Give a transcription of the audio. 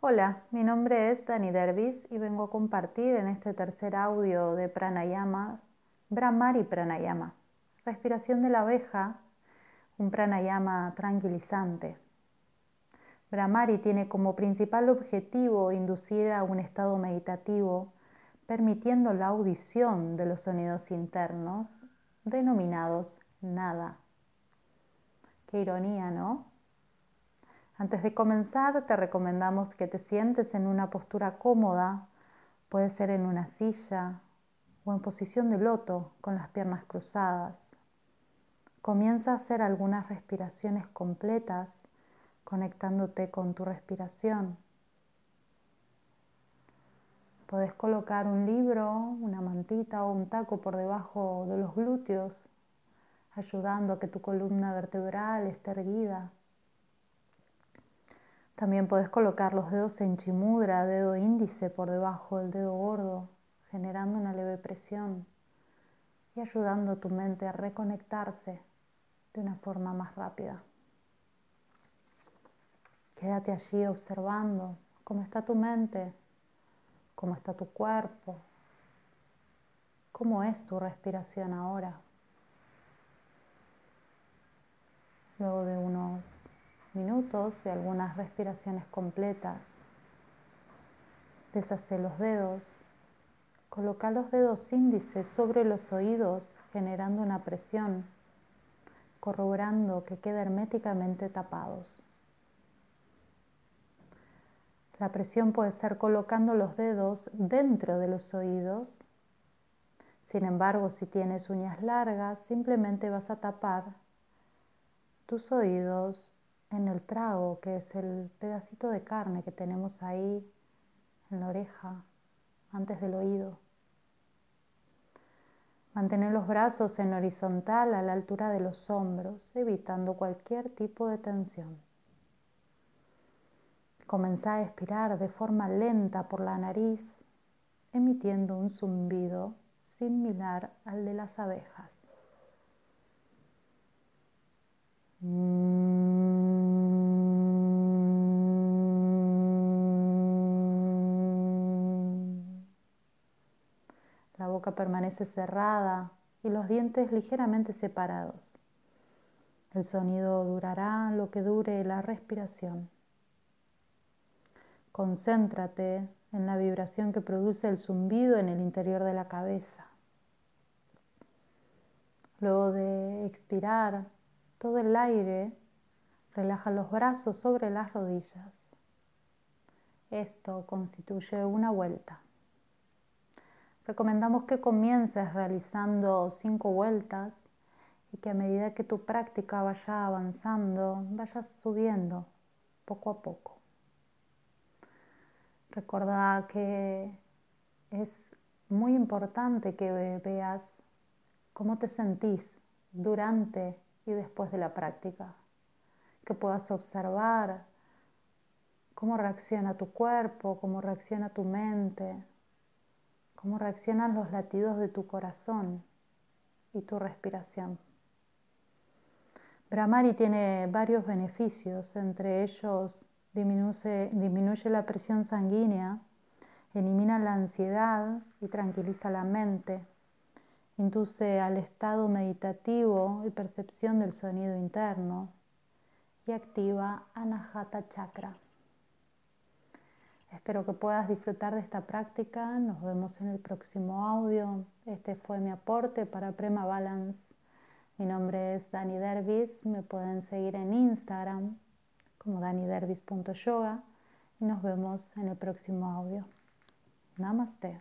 Hola, mi nombre es Dani Dervis y vengo a compartir en este tercer audio de Pranayama, Brahmari Pranayama, respiración de la abeja, un pranayama tranquilizante. Brahmari tiene como principal objetivo inducir a un estado meditativo, permitiendo la audición de los sonidos internos, denominados nada. Qué ironía, ¿no? Antes de comenzar, te recomendamos que te sientes en una postura cómoda, puede ser en una silla o en posición de loto con las piernas cruzadas. Comienza a hacer algunas respiraciones completas, conectándote con tu respiración. Puedes colocar un libro, una mantita o un taco por debajo de los glúteos, ayudando a que tu columna vertebral esté erguida. También puedes colocar los dedos en chimudra, dedo índice por debajo del dedo gordo, generando una leve presión y ayudando a tu mente a reconectarse de una forma más rápida. Quédate allí observando cómo está tu mente, cómo está tu cuerpo, cómo es tu respiración ahora. Luego de unos minutos de algunas respiraciones completas. Deshace los dedos. Coloca los dedos índices sobre los oídos generando una presión, corroborando que queden herméticamente tapados. La presión puede ser colocando los dedos dentro de los oídos. Sin embargo, si tienes uñas largas, simplemente vas a tapar tus oídos en el trago, que es el pedacito de carne que tenemos ahí en la oreja, antes del oído. Mantener los brazos en horizontal a la altura de los hombros, evitando cualquier tipo de tensión. Comenzá a expirar de forma lenta por la nariz, emitiendo un zumbido similar al de las abejas. La boca permanece cerrada y los dientes ligeramente separados. El sonido durará lo que dure la respiración. Concéntrate en la vibración que produce el zumbido en el interior de la cabeza. Luego de expirar todo el aire, relaja los brazos sobre las rodillas. Esto constituye una vuelta. Recomendamos que comiences realizando cinco vueltas y que a medida que tu práctica vaya avanzando, vayas subiendo poco a poco. Recuerda que es muy importante que veas cómo te sentís durante y después de la práctica, que puedas observar cómo reacciona tu cuerpo, cómo reacciona tu mente, cómo reaccionan los latidos de tu corazón y tu respiración. Brahmari tiene varios beneficios, entre ellos disminuye, disminuye la presión sanguínea, elimina la ansiedad y tranquiliza la mente, induce al estado meditativo y percepción del sonido interno y activa Anahata Chakra. Espero que puedas disfrutar de esta práctica. Nos vemos en el próximo audio. Este fue mi aporte para Prema Balance. Mi nombre es Dani Dervis. Me pueden seguir en Instagram como danidervis.yoga y nos vemos en el próximo audio. Namaste.